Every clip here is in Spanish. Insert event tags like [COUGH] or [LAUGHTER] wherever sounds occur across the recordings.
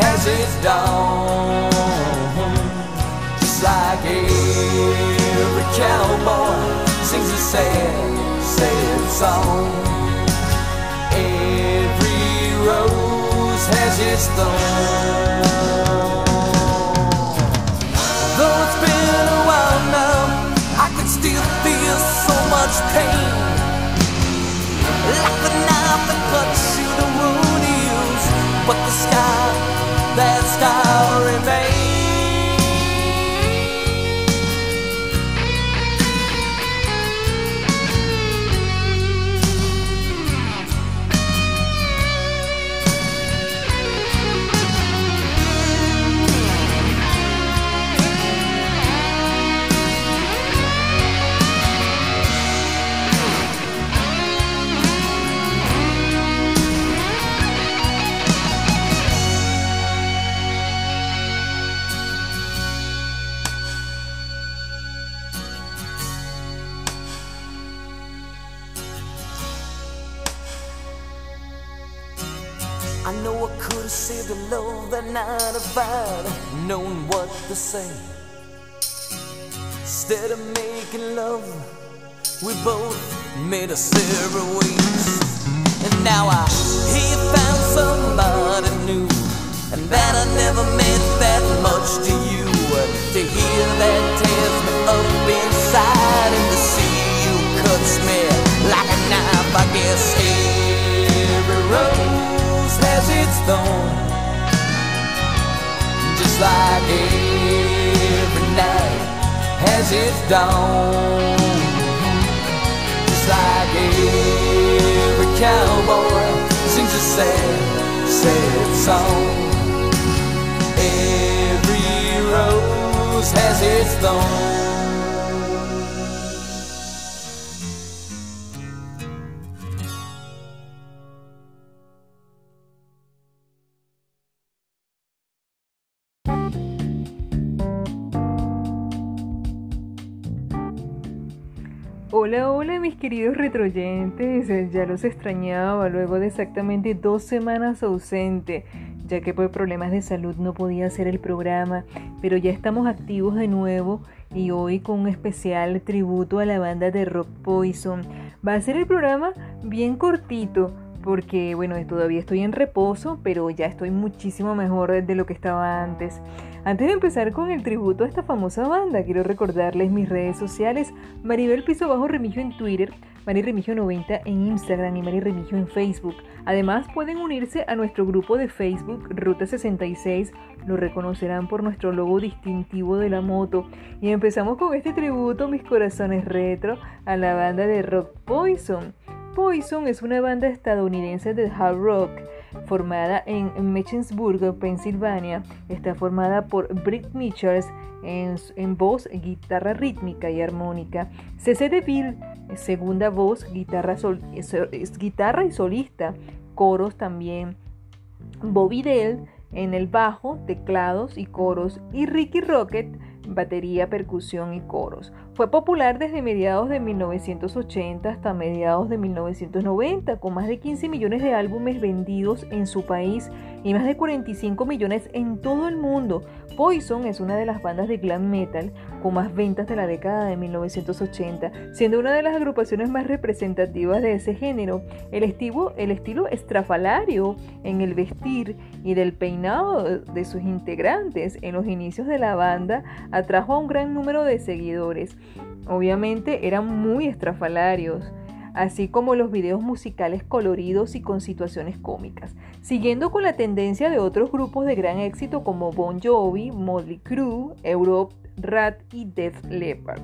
has its dawn, just like every cowboy sings a sad, sad song. Every rose has its thorn. Though it's been a while now, I can still feel so much pain. I'll remember. Say. Instead of making love, we both made a separate ways. And now I hear found somebody new, and that I never meant that much to you. To hear that tears me up inside, and to see you cuts me like a knife. I guess every rose has its thorn, just like has its dawn. Just like every cowboy sings a sad, sad song. Every rose has its thorn. Hola, mis queridos retroyentes, Eh, ya los extrañaba luego de exactamente dos semanas ausente, ya que por problemas de salud no podía hacer el programa, pero ya estamos activos de nuevo y hoy con un especial tributo a la banda de Rock Poison. Va a ser el programa bien cortito, porque bueno, todavía estoy en reposo, pero ya estoy muchísimo mejor de lo que estaba antes. Antes de empezar con el tributo a esta famosa banda, quiero recordarles mis redes sociales, Maribel Piso Bajo Remigio en Twitter, Mari Remigio 90 en Instagram y Mari Remigio en Facebook. Además pueden unirse a nuestro grupo de Facebook Ruta 66, lo reconocerán por nuestro logo distintivo de la moto. Y empezamos con este tributo, mis corazones retro, a la banda de Rock Poison. Poison es una banda estadounidense de hard rock formada en Mechensburg, Pensilvania. Está formada por Britt Mitchells en, voz, guitarra rítmica y armónica. C.C. DeVille, segunda voz, guitarra, guitarra y solista. Coros también. Bobby Dell en el bajo, teclados y coros. Y Ricky Rocket batería, percusión y coros. Fue popular desde mediados de 1980 hasta mediados de 1990, con más de 15 millones de álbumes vendidos en su país y más de 45 millones en todo el mundo. Poison es una de las bandas de glam metal con más ventas de la década de 1980, siendo una de las agrupaciones más representativas de ese género. El estilo, el estilo estrafalario en el vestir y del peinado de sus integrantes en los inicios de la banda atrajo a un gran número de seguidores. Obviamente eran muy estrafalarios así como los videos musicales coloridos y con situaciones cómicas, siguiendo con la tendencia de otros grupos de gran éxito como Bon Jovi, Motley Crue, Europe, Rat y Def Leppard.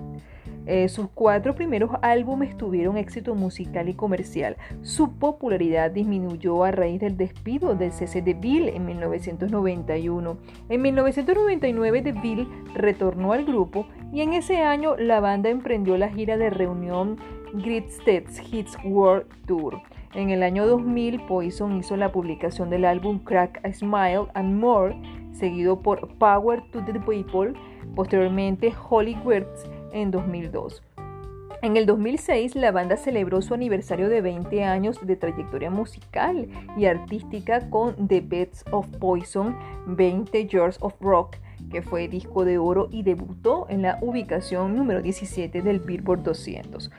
Eh, sus cuatro primeros álbumes tuvieron éxito musical y comercial. Su popularidad disminuyó a raíz del despido del CC DeVille en 1991. En 1999 DeVille retornó al grupo y en ese año la banda emprendió la gira de reunión Great Hits World Tour. En el año 2000, Poison hizo la publicación del álbum Crack a Smile and More, seguido por Power to the People, posteriormente Holy Words en 2002. En el 2006, la banda celebró su aniversario de 20 años de trayectoria musical y artística con The Beds of Poison, 20 Years of Rock, que fue disco de oro y debutó en la ubicación número 17 del Billboard 200.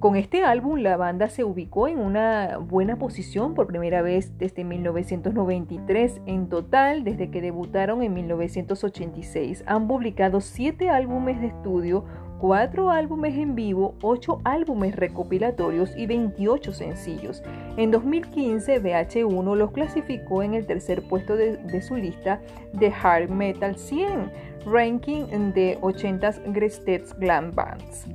Con este álbum la banda se ubicó en una buena posición por primera vez desde 1993. En total, desde que debutaron en 1986, han publicado 7 álbumes de estudio, 4 álbumes en vivo, 8 álbumes recopilatorios y 28 sencillos. En 2015, VH1 los clasificó en el tercer puesto de, su lista de Hard Metal 100, ranking de 80 Greatest Glam Bands.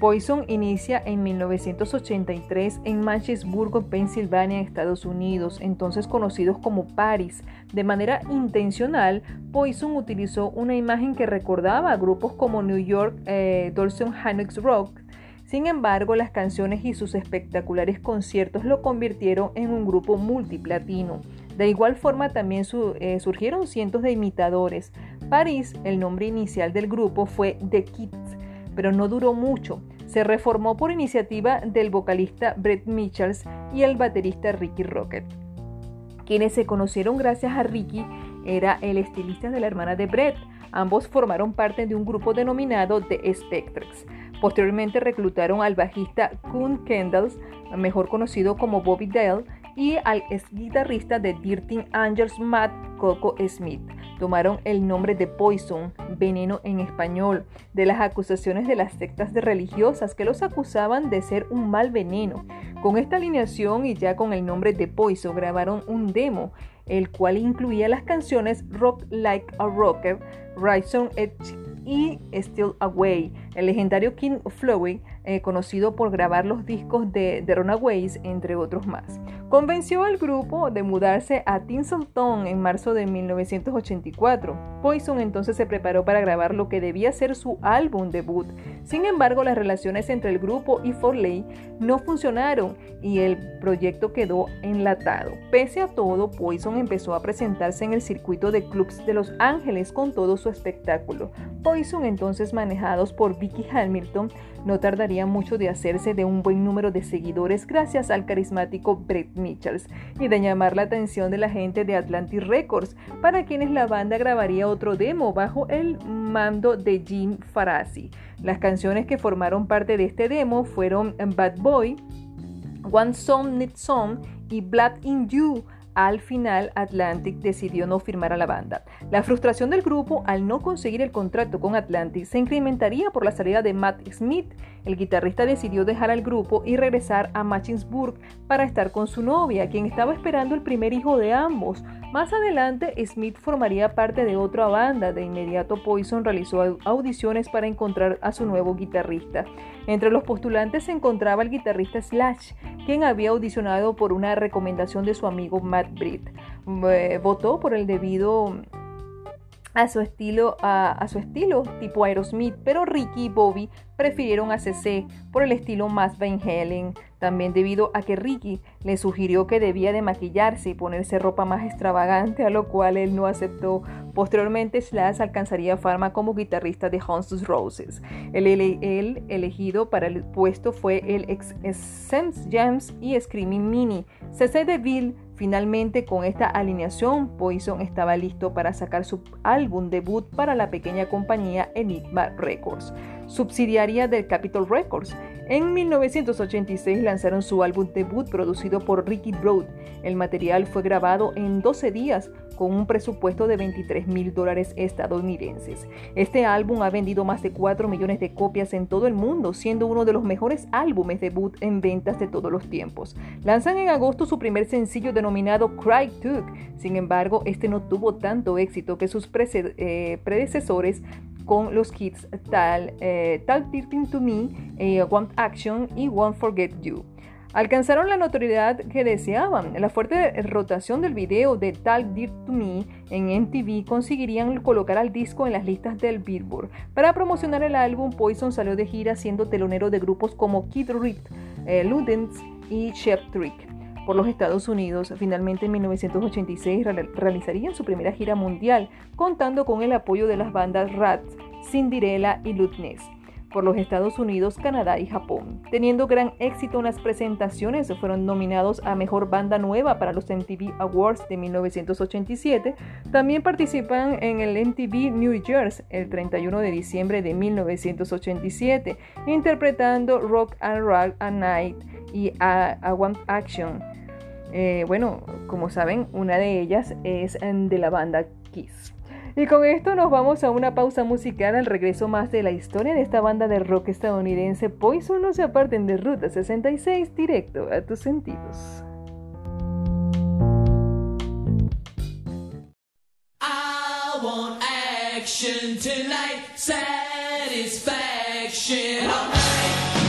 Poison inicia en 1983 en Manchester, Pensilvania, Estados Unidos, entonces conocidos como Paris. De manera intencional, Poison utilizó una imagen que recordaba a grupos como New York, eh, Dolson Rock. Sin embargo, las canciones y sus espectaculares conciertos lo convirtieron en un grupo multiplatino. De igual forma, también eh, surgieron cientos de imitadores. Paris, el nombre inicial del grupo, fue The Kids pero no duró mucho. Se reformó por iniciativa del vocalista Brett Mitchells y el baterista Ricky Rocket. Quienes se conocieron gracias a Ricky era el estilista de la hermana de Brett. Ambos formaron parte de un grupo denominado The Spectres. Posteriormente reclutaron al bajista Kun Kendalls, mejor conocido como Bobby Dale, y al ex guitarrista de Dirty Angels Matt Coco Smith tomaron el nombre de Poison, veneno en español, de las acusaciones de las sectas de religiosas que los acusaban de ser un mal veneno. Con esta alineación y ya con el nombre de Poison grabaron un demo, el cual incluía las canciones Rock Like a Rocker, Rise on Edge y Still Away. El legendario King Flowey eh, conocido por grabar los discos de The Runaways, entre otros más. Convenció al grupo de mudarse a Tinseltown en marzo de 1984. Poison entonces se preparó para grabar lo que debía ser su álbum debut. Sin embargo, las relaciones entre el grupo y Forley no funcionaron y el proyecto quedó enlatado. Pese a todo, Poison empezó a presentarse en el circuito de clubs de Los Ángeles con todo su espectáculo. Poison entonces manejados por Hamilton no tardaría mucho de hacerse de un buen número de seguidores gracias al carismático Brett Mitchells y de llamar la atención de la gente de Atlantic Records, para quienes la banda grabaría otro demo bajo el mando de Jim Farasi. Las canciones que formaron parte de este demo fueron Bad Boy, One Song Need Song y Blood in You al final Atlantic decidió no firmar a la banda. La frustración del grupo al no conseguir el contrato con Atlantic se incrementaría por la salida de Matt Smith. El guitarrista decidió dejar al grupo y regresar a Machinsburg para estar con su novia, quien estaba esperando el primer hijo de ambos. Más adelante, Smith formaría parte de otra banda. De inmediato, Poison realizó audiciones para encontrar a su nuevo guitarrista. Entre los postulantes se encontraba el guitarrista Slash, quien había audicionado por una recomendación de su amigo Matt Britt. Eh, votó por el debido a su estilo, a, su estilo tipo Aerosmith, pero Ricky y Bobby prefirieron a CC por el estilo más Van Halen, también debido a que Ricky le sugirió que debía de maquillarse y ponerse ropa más extravagante, a lo cual él no aceptó. Posteriormente Slash alcanzaría fama como guitarrista de Hans Roses. El, el, elegido para el puesto fue el ex Sense Jams y Screaming Mini. CC DeVille Finalmente, con esta alineación, Poison estaba listo para sacar su álbum debut para la pequeña compañía Enigma Records, subsidiaria del Capitol Records. En 1986 lanzaron su álbum debut producido por Ricky Broad. El material fue grabado en 12 días con un presupuesto de 23 mil dólares estadounidenses. Este álbum ha vendido más de 4 millones de copias en todo el mundo, siendo uno de los mejores álbumes debut en ventas de todos los tiempos. Lanzan en agosto su primer sencillo denominado Cry Took. Sin embargo, este no tuvo tanto éxito que sus eh, predecesores con los hits Tal, eh, Tal to Me, eh, Want Action y Won't Forget You alcanzaron la notoriedad que deseaban. La fuerte rotación del video de Talk Dirt to Me en MTV conseguirían colocar al disco en las listas del Billboard. Para promocionar el álbum, Poison salió de gira siendo telonero de grupos como Kid Reed, eh, Ludens y Chef Trick. Por los Estados Unidos, finalmente en 1986 realizarían su primera gira mundial, contando con el apoyo de las bandas Rats, Cinderella y Lutness por los Estados Unidos, Canadá y Japón. Teniendo gran éxito en las presentaciones, fueron nominados a Mejor Banda Nueva para los MTV Awards de 1987. También participan en el MTV New Year's el 31 de diciembre de 1987, interpretando Rock and Roll at Night y a, One Action. Eh, bueno, como saben, una de ellas es de la banda Kiss. Y con esto nos vamos a una pausa musical al regreso más de la historia de esta banda de rock estadounidense Poison. No se aparten de Ruta 66 directo a tus sentidos. Tonight, satisfaction.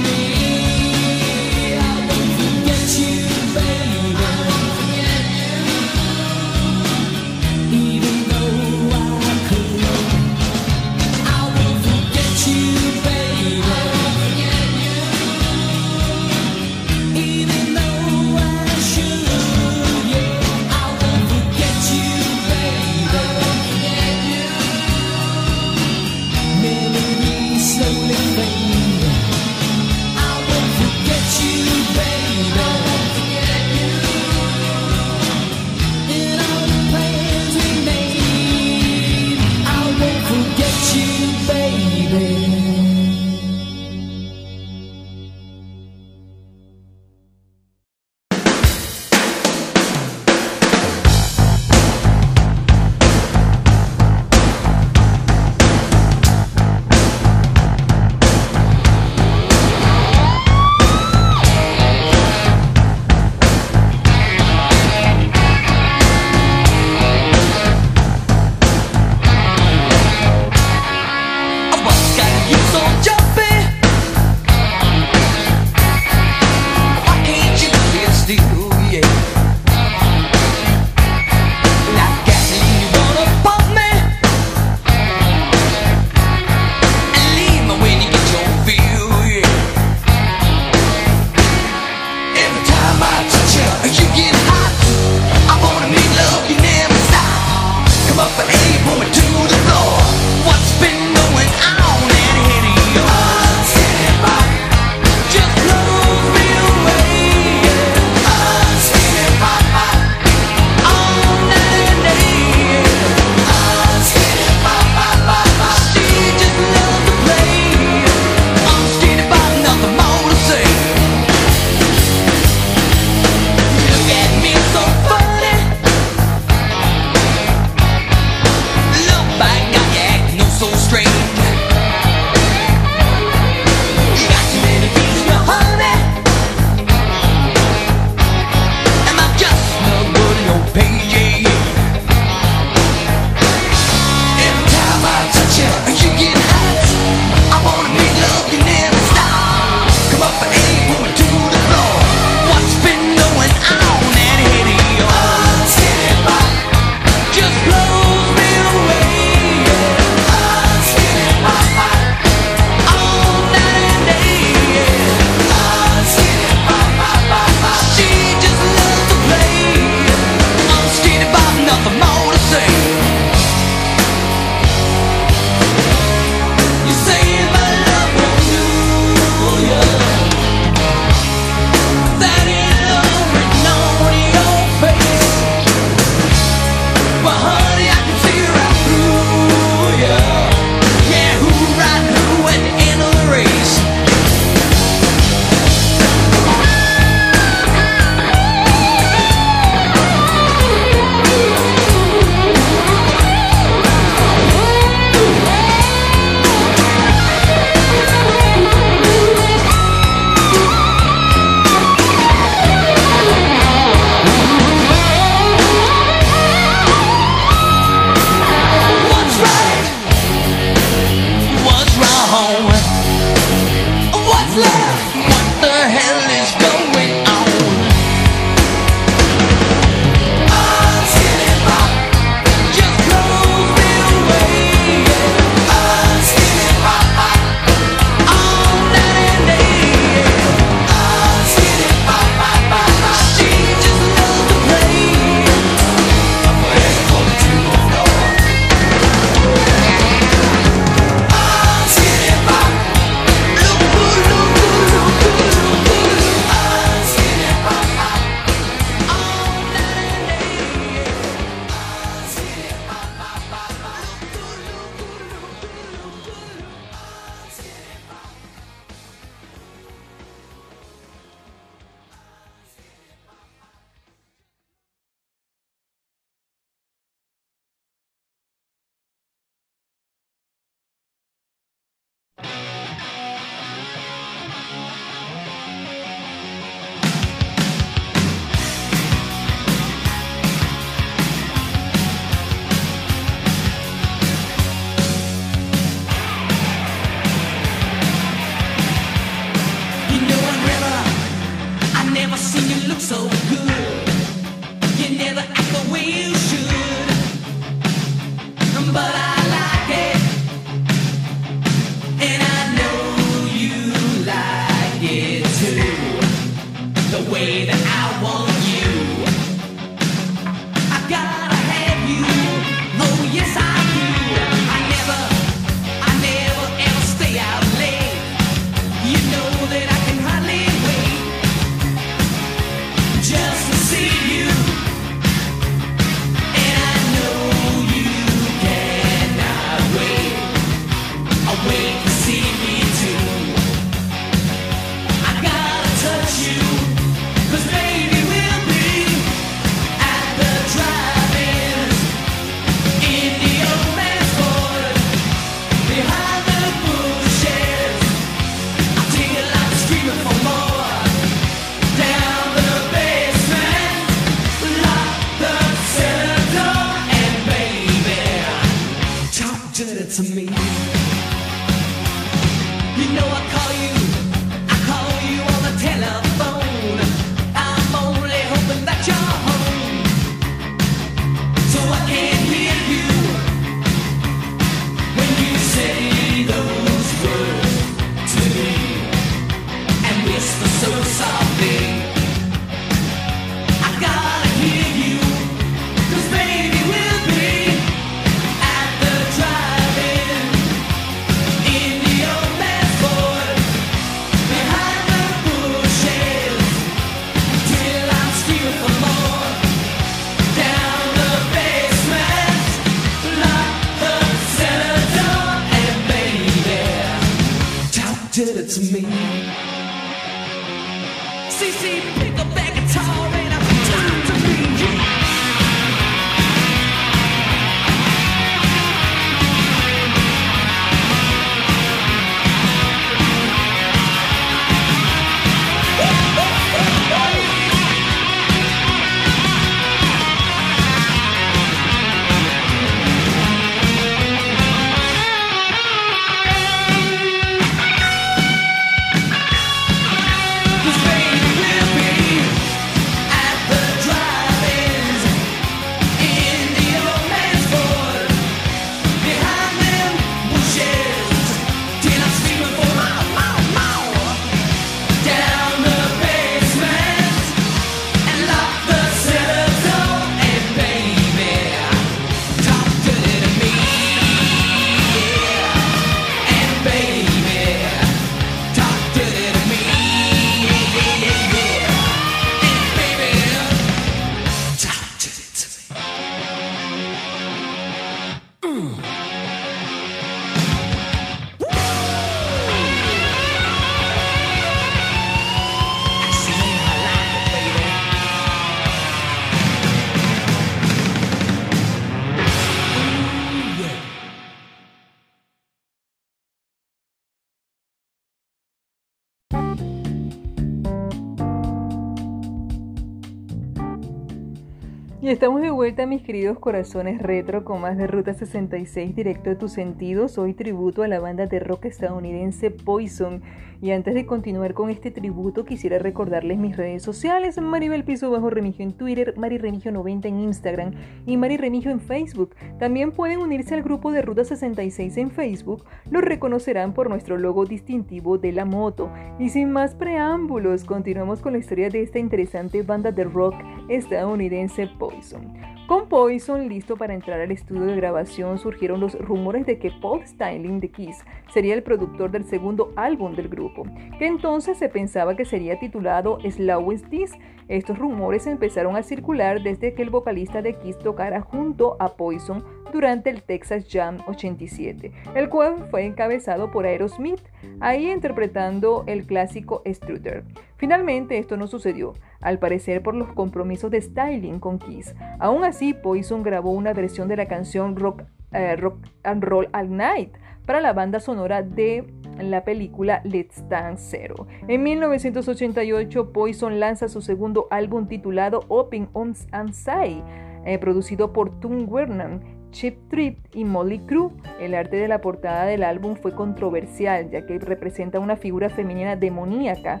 Estamos de vuelta, mis queridos corazones retro, con más de Ruta 66 directo a tus sentidos. Hoy tributo a la banda de rock estadounidense Poison. Y antes de continuar con este tributo, quisiera recordarles mis redes sociales: Maribel Piso Bajo Remigio en Twitter, Mari Remigio 90 en Instagram y Mari Remigio en Facebook. También pueden unirse al grupo de Ruta 66 en Facebook. Lo reconocerán por nuestro logo distintivo de la moto. Y sin más preámbulos, continuamos con la historia de esta interesante banda de rock estadounidense Poison. Con Poison listo para entrar al estudio de grabación, surgieron los rumores de que Paul Styling de Kiss sería el productor del segundo álbum del grupo, que entonces se pensaba que sería titulado Slowest This. Estos rumores empezaron a circular desde que el vocalista de Kiss tocara junto a Poison durante el Texas Jam 87, el cual fue encabezado por Aerosmith, ahí interpretando el clásico Strutter. Finalmente esto no sucedió, al parecer por los compromisos de styling con Kiss. Aún así, Poison grabó una versión de la canción Rock, eh, and Roll All Night para la banda sonora de la película Let's Dance Zero. En 1988, Poison lanza su segundo álbum titulado Open Arms and Say, eh, producido por Tom Werner Chip Trip y Molly Crew. El arte de la portada del álbum fue controversial, ya que representa una figura femenina demoníaca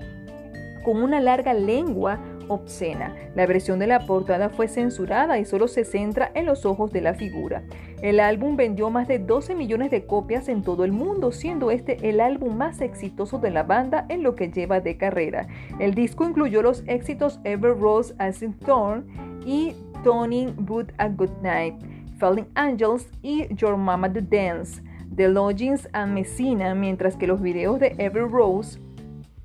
con una larga lengua obscena. La versión de la portada fue censurada y solo se centra en los ojos de la figura. El álbum vendió más de 12 millones de copias en todo el mundo, siendo este el álbum más exitoso de la banda en lo que lleva de carrera. El disco incluyó los éxitos Ever Rose as in Thorn y Toning Good a Good Night. Falling Angels y Your Mama to Dance, The Lodgings and Messina, mientras que los videos de Every Rose,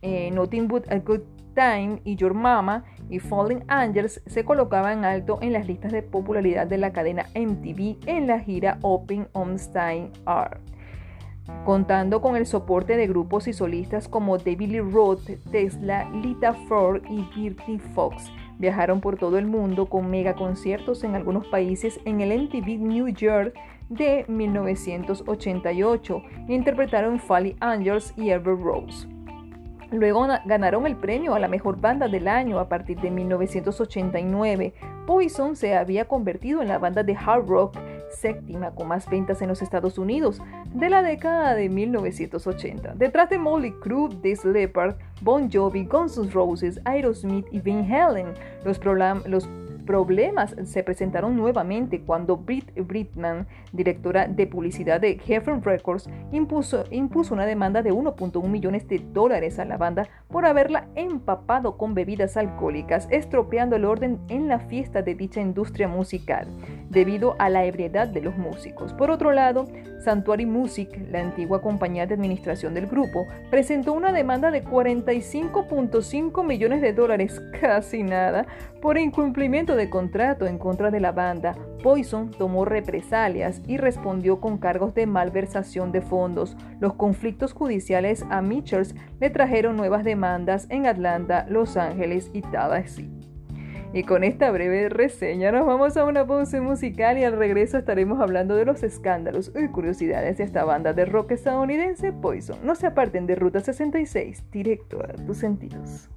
eh, Nothing But a Good Time y Your Mama y Falling Angels se colocaban alto en las listas de popularidad de la cadena MTV en la gira Open on Stein Art contando con el soporte de grupos y solistas como David Lee Roth, Tesla, Lita Ford y Bertie Fox. Viajaron por todo el mundo con mega conciertos en algunos países en el MTV New York de 1988. Interpretaron Folly Angels y Ever Rose. Luego ganaron el premio a la mejor banda del año a partir de 1989. Poison se había convertido en la banda de hard rock séptima con más ventas en los Estados Unidos de la década de 1980. Detrás de Molly Crew, This Leopard, Bon Jovi, Guns N' Roses, Aerosmith y Van Halen, los, los problemas se presentaron nuevamente cuando Britt Brittman, directora de publicidad de Heaven Records, impuso, impuso una demanda de 1.1 millones de dólares a la banda por haberla empapado con bebidas alcohólicas, estropeando el orden en la fiesta de dicha industria musical, debido a la ebriedad de los músicos. Por otro lado, Sanctuary Music, la antigua compañía de administración del grupo, presentó una demanda de 45.5 millones de dólares, casi nada, por incumplimiento de contrato en contra de la banda. Poison tomó represalias y respondió con cargos de malversación de fondos. Los conflictos judiciales a Mitchells le trajeron nuevas demandas en Atlanta, Los Ángeles y Tallahassee. Y con esta breve reseña nos vamos a una pausa musical y al regreso estaremos hablando de los escándalos y curiosidades de esta banda de rock estadounidense Poison. No se aparten de Ruta 66, directo a tus sentidos.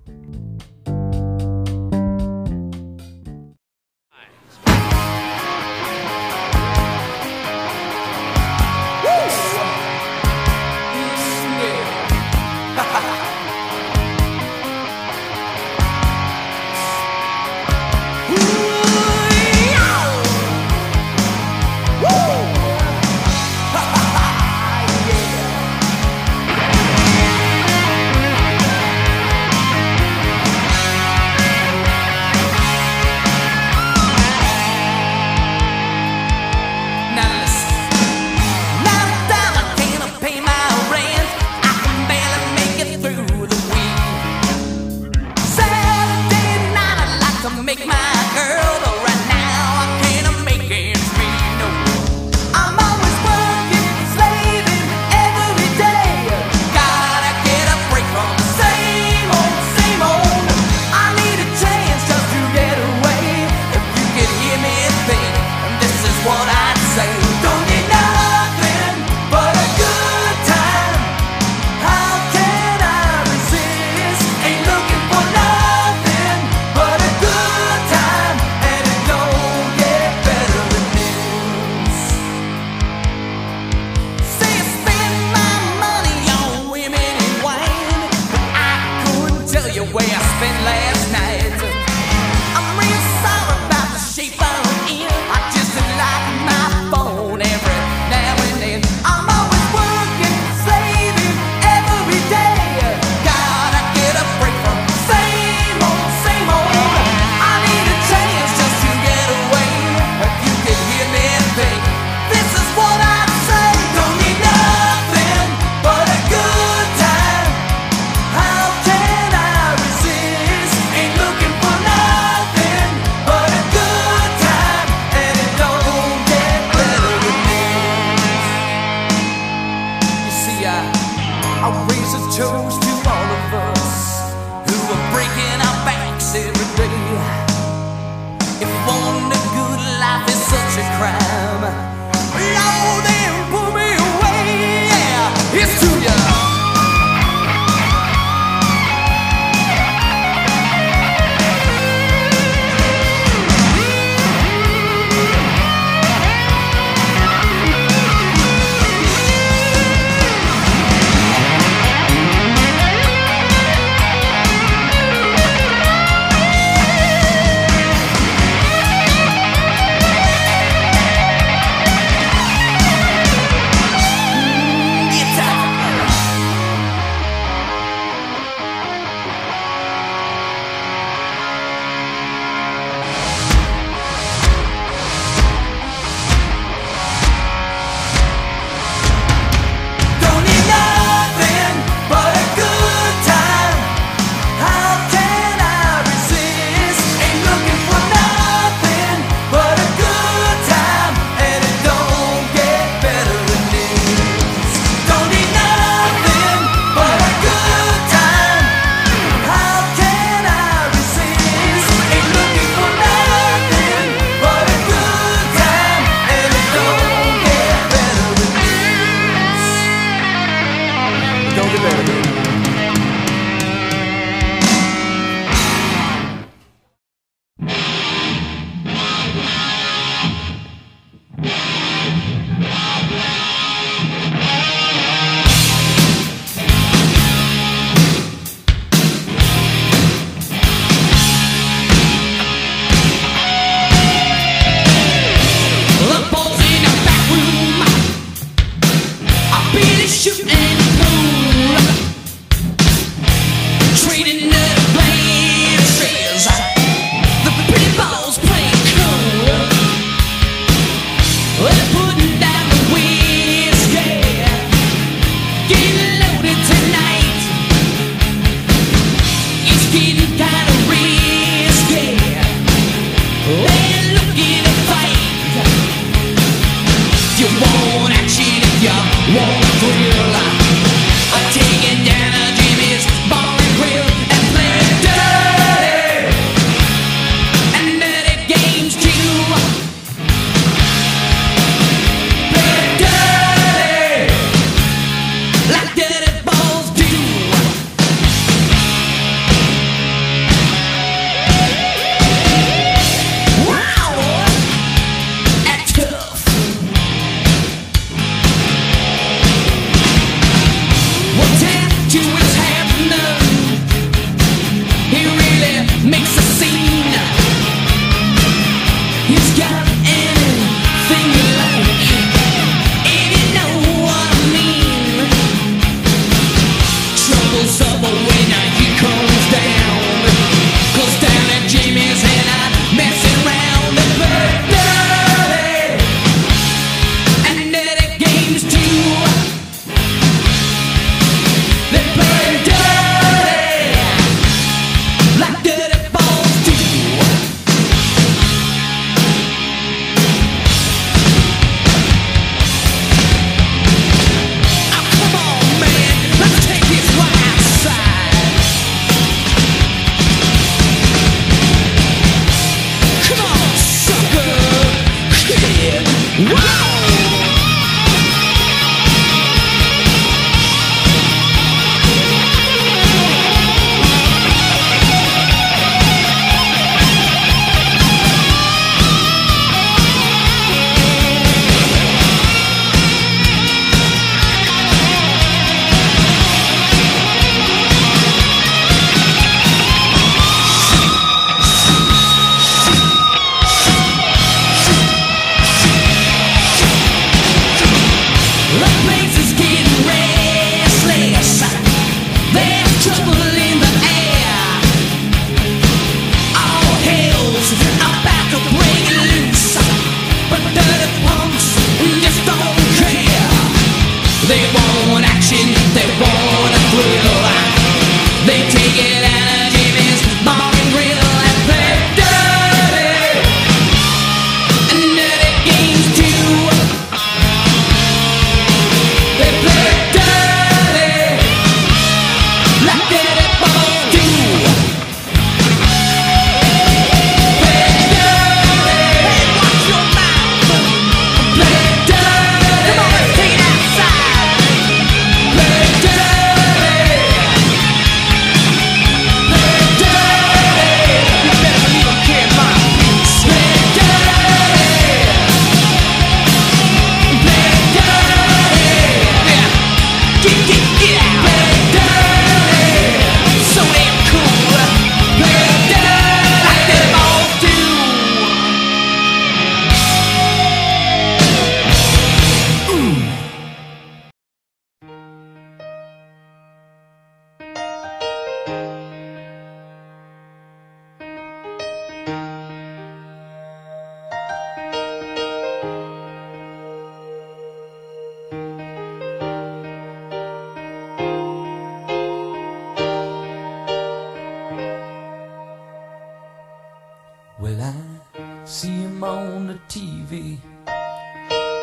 On the TV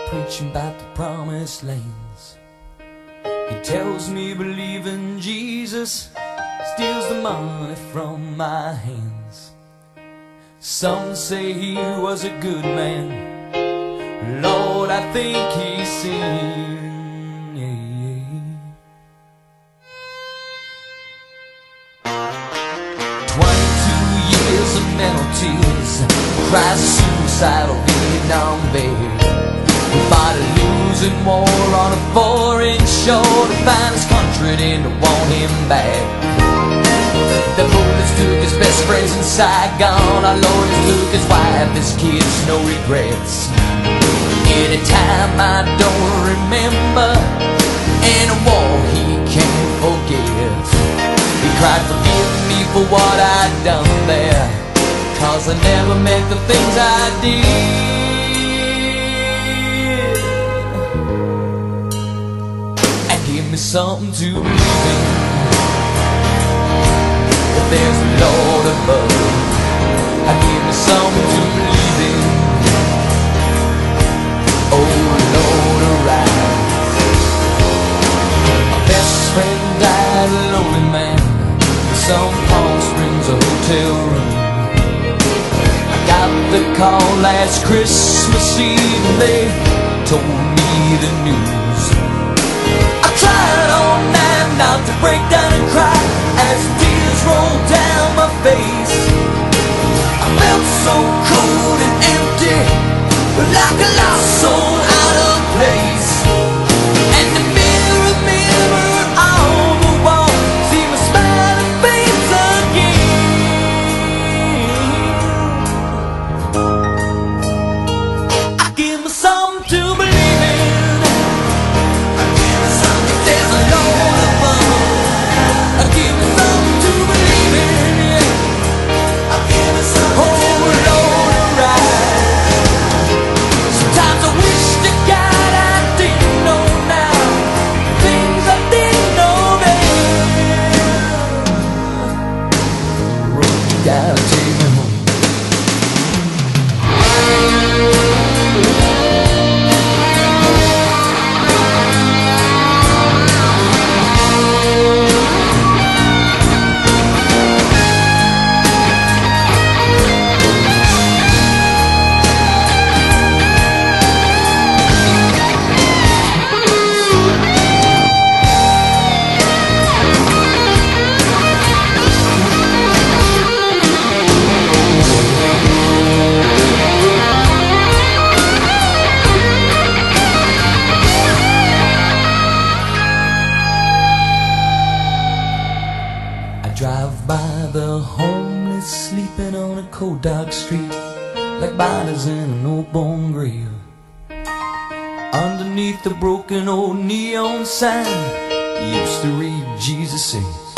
preaching about the promised lands. He tells me believing Jesus steals the money from my hands. Some say he was a good man. Lord, I think he sinned. Our lawyers took his wife, his kids, no regrets. Anytime I don't remember, in a war he can't forget. He cried, forgive me for what I'd done there. Cause I never meant the things I did. And give me something to believe in. That there's a Lord above. Some Palm Springs hotel room. I got the call last Christmas Eve and they told me the news. I tried all night not to break down and cry as tears rolled down my face. So cold and empty, like a lost soul out of place. The broken old neon sign, used to read Jesus says.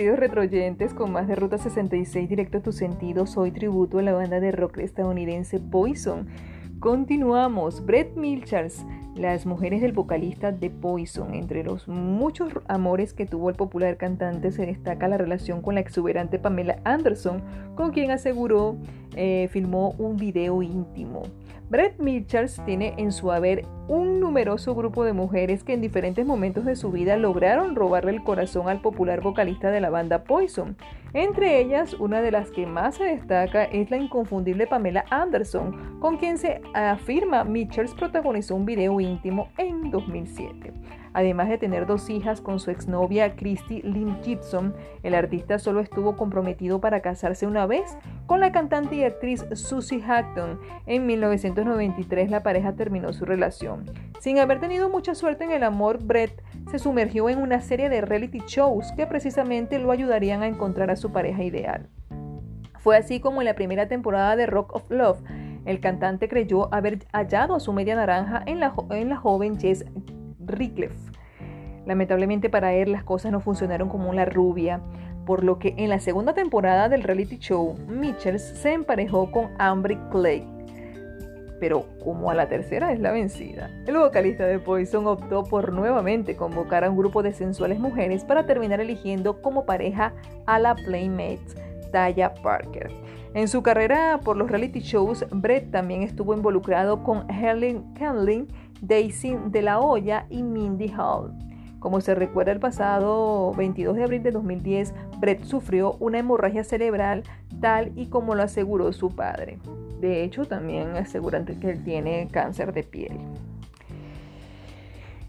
Queridos retroyentes, con más de Ruta 66 directo a tu sentido. Soy tributo a la banda de rock estadounidense Poison. Continuamos. Brett Milchers, las mujeres del vocalista de Poison. Entre los muchos amores que tuvo el popular cantante se destaca la relación con la exuberante Pamela Anderson, con quien aseguró eh, filmó un video íntimo. Brett Mitchells tiene en su haber un numeroso grupo de mujeres que en diferentes momentos de su vida lograron robarle el corazón al popular vocalista de la banda Poison. Entre ellas, una de las que más se destaca es la inconfundible Pamela Anderson, con quien se afirma Mitchells protagonizó un video íntimo en 2007. Además de tener dos hijas con su exnovia Christy Lynn Gibson, el artista solo estuvo comprometido para casarse una vez con la cantante y actriz Susie Hatton. En 1993 la pareja terminó su relación. Sin haber tenido mucha suerte en el amor, Brett se sumergió en una serie de reality shows que precisamente lo ayudarían a encontrar a su pareja ideal. Fue así como en la primera temporada de Rock of Love, el cantante creyó haber hallado a su media naranja en la, en la joven Jess Rickleff. Lamentablemente para él las cosas no funcionaron como la rubia, por lo que en la segunda temporada del reality show, Mitchells se emparejó con Amber Clay. Pero como a la tercera es la vencida, el vocalista de Poison optó por nuevamente convocar a un grupo de sensuales mujeres para terminar eligiendo como pareja a la Playmate Taya Parker. En su carrera por los reality shows, Brett también estuvo involucrado con Helen Canlin Daisy de la Hoya y Mindy Hall. Como se recuerda el pasado 22 de abril de 2010, Brett sufrió una hemorragia cerebral tal y como lo aseguró su padre. De hecho, también aseguran que él tiene cáncer de piel.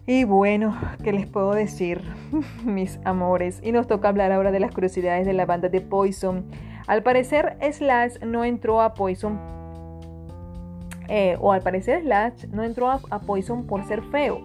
Y bueno, ¿qué les puedo decir, [LAUGHS] mis amores? Y nos toca hablar ahora de las curiosidades de la banda de Poison. Al parecer, Slash no entró a Poison eh, o al parecer Slash no entró a, Poison por ser feo.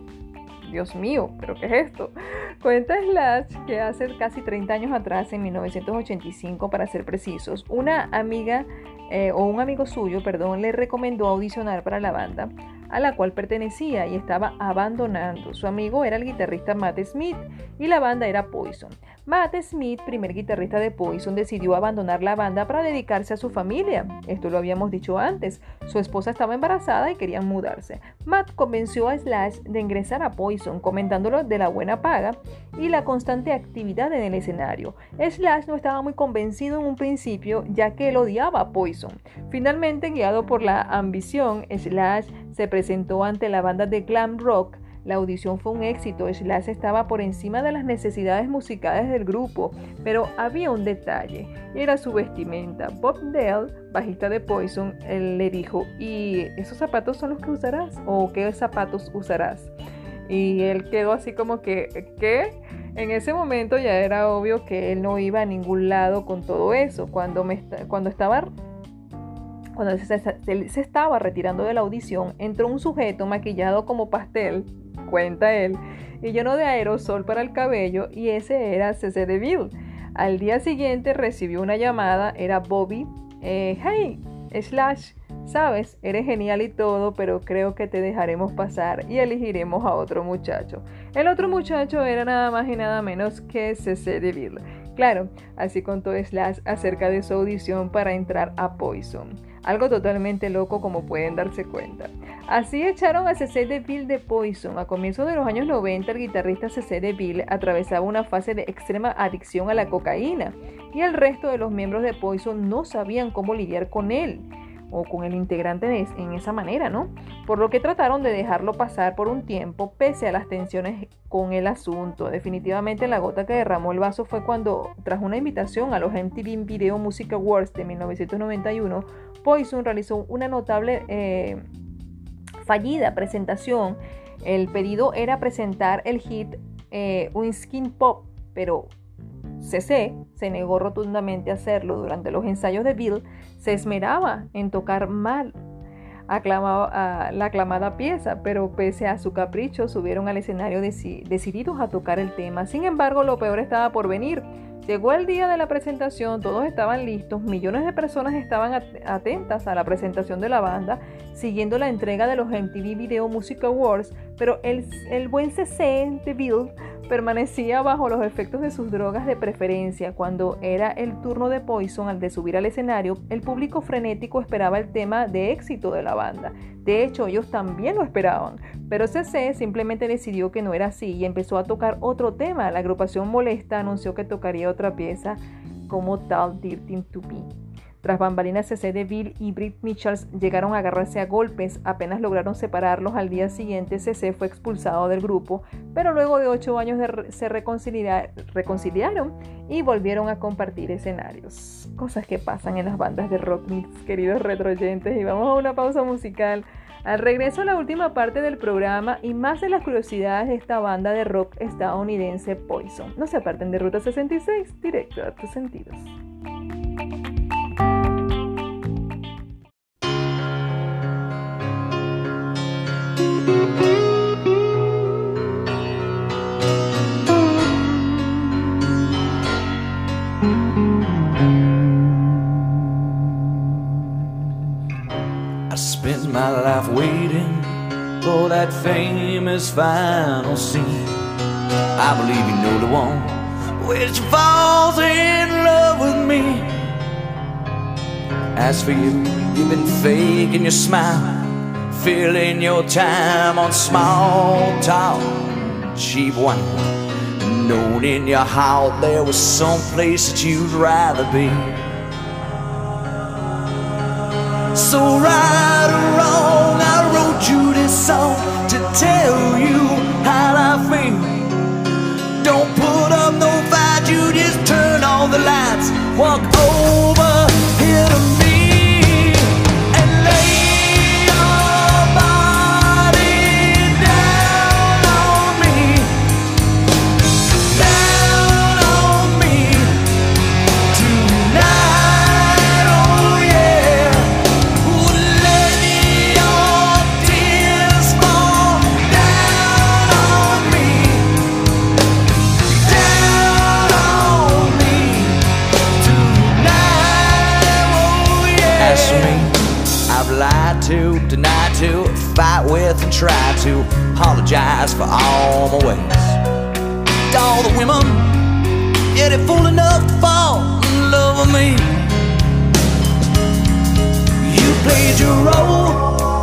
Dios mío, ¿pero qué es esto? [LAUGHS] Cuenta Slash que hace casi 30 años atrás, en 1985 para ser precisos, una amiga eh, o un amigo suyo, perdón, le recomendó audicionar para la banda a la cual pertenecía y estaba abandonando. Su amigo era el guitarrista Matt Smith y la banda era Poison. Matt Smith, primer guitarrista de Poison, decidió abandonar la banda para dedicarse a su familia. Esto lo habíamos dicho antes. Su esposa estaba embarazada y querían mudarse. Matt convenció a Slash de ingresar a Poison, comentándolo de la buena paga y la constante actividad en el escenario. Slash no estaba muy convencido en un principio, ya que él odiaba a Poison. Finalmente, guiado por la ambición, Slash se presentó ante la banda de glam rock la audición fue un éxito, Slash estaba por encima de las necesidades musicales del grupo, pero había un detalle, era su vestimenta. Bob Dale, bajista de Poison, le dijo, ¿y esos zapatos son los que usarás? ¿O qué zapatos usarás? Y él quedó así como que, ¿qué? En ese momento ya era obvio que él no iba a ningún lado con todo eso. Cuando, me, cuando estaba cuando se, estaba retirando de la audición, entró un sujeto maquillado como pastel cuenta él, y lleno de aerosol para el cabello, y ese era CC DeVille. Al día siguiente recibió una llamada, era Bobby. Eh, hey, Slash, sabes, eres genial y todo, pero creo que te dejaremos pasar y elegiremos a otro muchacho. El otro muchacho era nada más y nada menos que CC DeVille. Claro, así contó Slash acerca de su audición para entrar a Poison. Algo totalmente loco como pueden darse cuenta. Así echaron a CC DeVille de Poison. A comienzos de los años 90 el guitarrista CC DeVille atravesaba una fase de extrema adicción a la cocaína y el resto de los miembros de Poison no sabían cómo lidiar con él o con el integrante en esa manera, ¿no? Por lo que trataron de dejarlo pasar por un tiempo pese a las tensiones con el asunto. Definitivamente la gota que derramó el vaso fue cuando, tras una invitación a los MTV Video Music Awards de 1991, Poison realizó una notable eh, fallida presentación. El pedido era presentar el hit eh, Skin Pop, pero CC se negó rotundamente a hacerlo. Durante los ensayos de Bill, se esmeraba en tocar mal la aclamada pieza, pero pese a su capricho subieron al escenario decididos a tocar el tema. Sin embargo, lo peor estaba por venir. Llegó el día de la presentación, todos estaban listos, millones de personas estaban atentas a la presentación de la banda, siguiendo la entrega de los MTV Video Music Awards, pero el, el buen CC de Bill permanecía bajo los efectos de sus drogas de preferencia. Cuando era el turno de Poison al de subir al escenario, el público frenético esperaba el tema de éxito de la banda. De hecho, ellos también lo esperaban, pero CC simplemente decidió que no era así y empezó a tocar otro tema. La agrupación molesta anunció que tocaría otra pieza como tal Dirty to Be. Tras bambalinas, CC DeVille y Britt Mitchells llegaron a agarrarse a golpes, apenas lograron separarlos. Al día siguiente, CC fue expulsado del grupo, pero luego de ocho años se reconciliaron y volvieron a compartir escenarios. Cosas que pasan en las bandas de rock, mis queridos retroyentes. Y vamos a una pausa musical. Al regreso a la última parte del programa y más de las curiosidades de esta banda de rock estadounidense Poison. No se aparten de Ruta 66, directo a tus sentidos. My life waiting for that famous final scene. I believe you know the one which falls in love with me. As for you, you've been faking your smile, filling your time on small talk, cheap one. Knowing in your heart there was some place that you'd rather be. So right or wrong, I wrote you this song to tell you how I feel. Don't put up no fight, you just turn on the lights, walk try to apologize for all my ways. To all the women, yeah, they fool enough to fall in love with me. You played your role.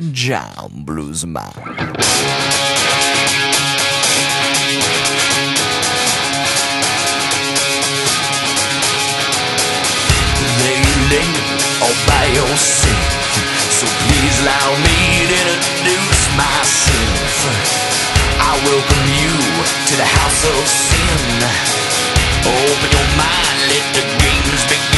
Jam Bluesman. Lady, all by yourself. So please allow me to introduce myself. I welcome you to the house of sin. Open your mind, let the games begin.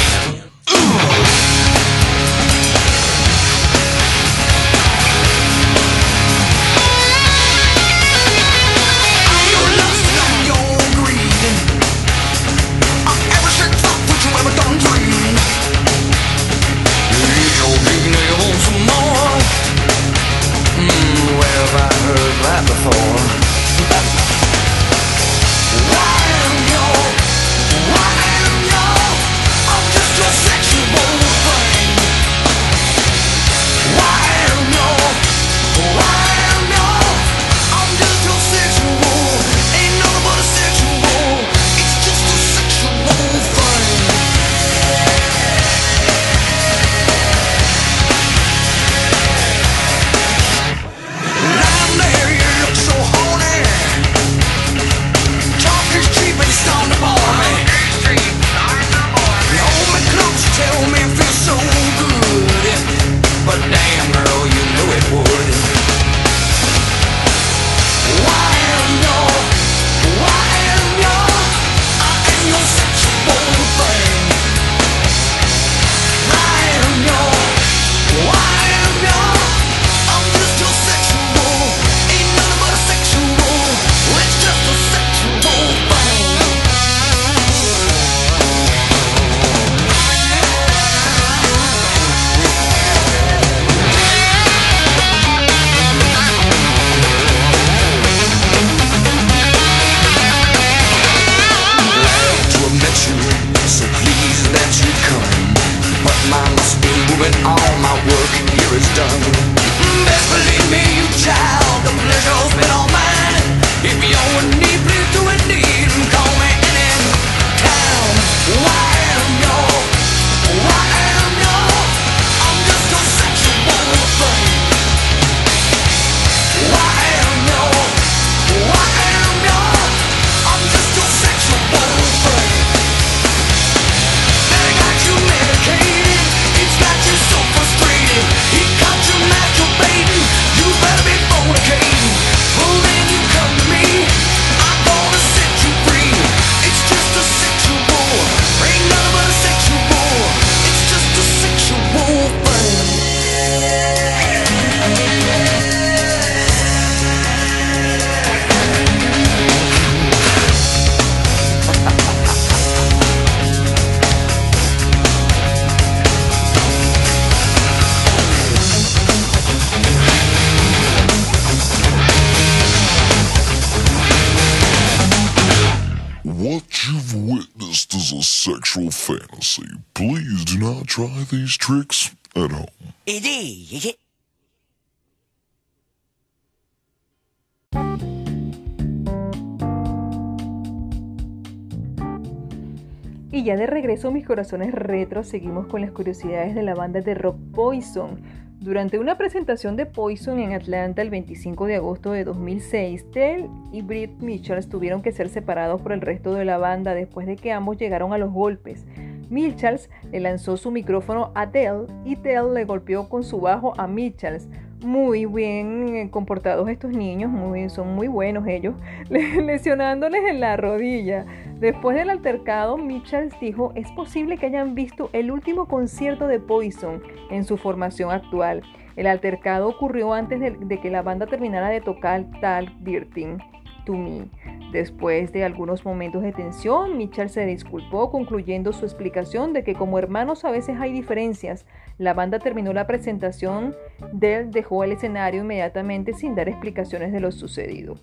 These tricks at home. Y ya de regreso mis corazones retro, seguimos con las curiosidades de la banda de rock Poison. Durante una presentación de Poison en Atlanta el 25 de agosto de 2006, Tell y Britt Mitchell tuvieron que ser separados por el resto de la banda después de que ambos llegaron a los golpes. Mitchells le lanzó su micrófono a Tell y Tell le golpeó con su bajo a Mitchells. Muy bien eh, comportados estos niños, son muy buenos ellos, [LAUGHS] lesionándoles en la rodilla. Después del altercado, Mitchells dijo, es posible que hayan visto el último concierto de Poison en su formación actual. El altercado ocurrió antes de, de que la banda terminara de tocar Talk Dirty to Me. Después de algunos momentos de tensión, Mitchell se disculpó concluyendo su explicación de que como hermanos a veces hay diferencias. La banda terminó la presentación, Dell dejó el escenario inmediatamente sin dar explicaciones de lo sucedido.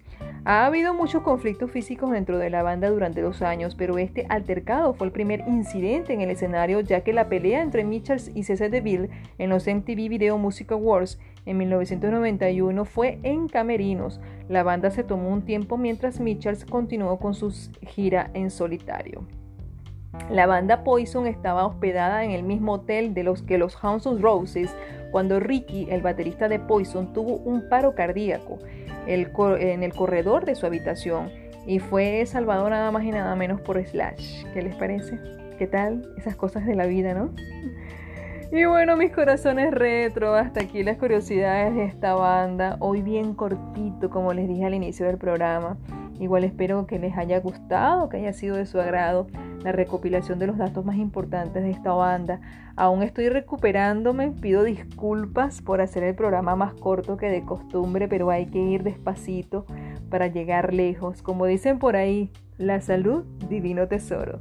Ha habido muchos conflictos físicos dentro de la banda durante los años, pero este altercado fue el primer incidente en el escenario ya que la pelea entre Mitchells y César DeVille en los MTV Video Music Awards en 1991 fue en Camerinos. La banda se tomó un tiempo mientras Mitchells continuó con su gira en solitario. La banda Poison estaba hospedada en el mismo hotel de los que los Hounds of Roses cuando Ricky, el baterista de Poison, tuvo un paro cardíaco en el corredor de su habitación y fue salvado nada más y nada menos por Slash. ¿Qué les parece? ¿Qué tal? Esas cosas de la vida, ¿no? Y bueno, mis corazones retro, hasta aquí las curiosidades de esta banda. Hoy bien cortito, como les dije al inicio del programa. Igual espero que les haya gustado, que haya sido de su agrado la recopilación de los datos más importantes de esta banda. Aún estoy recuperándome, pido disculpas por hacer el programa más corto que de costumbre, pero hay que ir despacito para llegar lejos. Como dicen por ahí, la salud, divino tesoro.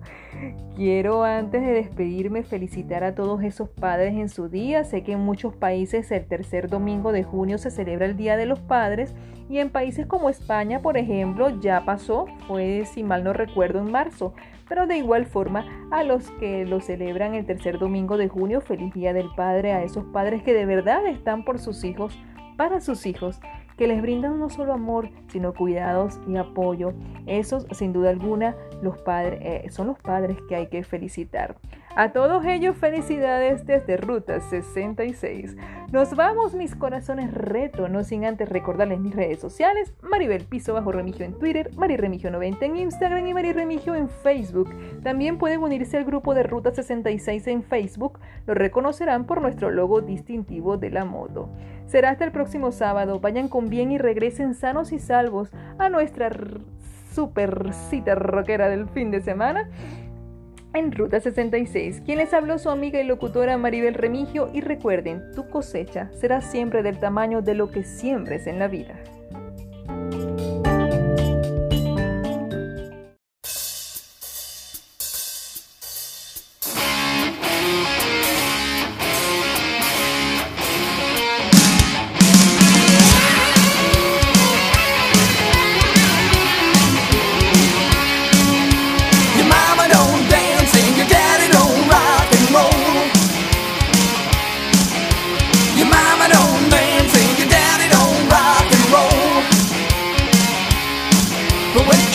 Quiero antes de despedirme felicitar a todos esos padres en su día. Sé que en muchos países el tercer domingo de junio se celebra el Día de los Padres y en países como España, por ejemplo, ya pasó, fue si mal no recuerdo en marzo. Pero de igual forma, a los que lo celebran el tercer domingo de junio, feliz Día del Padre, a esos padres que de verdad están por sus hijos, para sus hijos que les brindan no solo amor, sino cuidados y apoyo. Esos, sin duda alguna, los padres, eh, son los padres que hay que felicitar. A todos ellos, felicidades desde Ruta 66. Nos vamos, mis corazones retro, no sin antes recordarles mis redes sociales: Maribel Piso bajo Remigio en Twitter, Remigio 90 en Instagram y Remigio en Facebook. También pueden unirse al grupo de Ruta 66 en Facebook, lo reconocerán por nuestro logo distintivo de la moto. Será hasta el próximo sábado. Vayan con bien y regresen sanos y salvos a nuestra super cita rockera del fin de semana en Ruta 66. Quien les habló su amiga y locutora Maribel Remigio y recuerden, tu cosecha será siempre del tamaño de lo que siembres en la vida. Cause your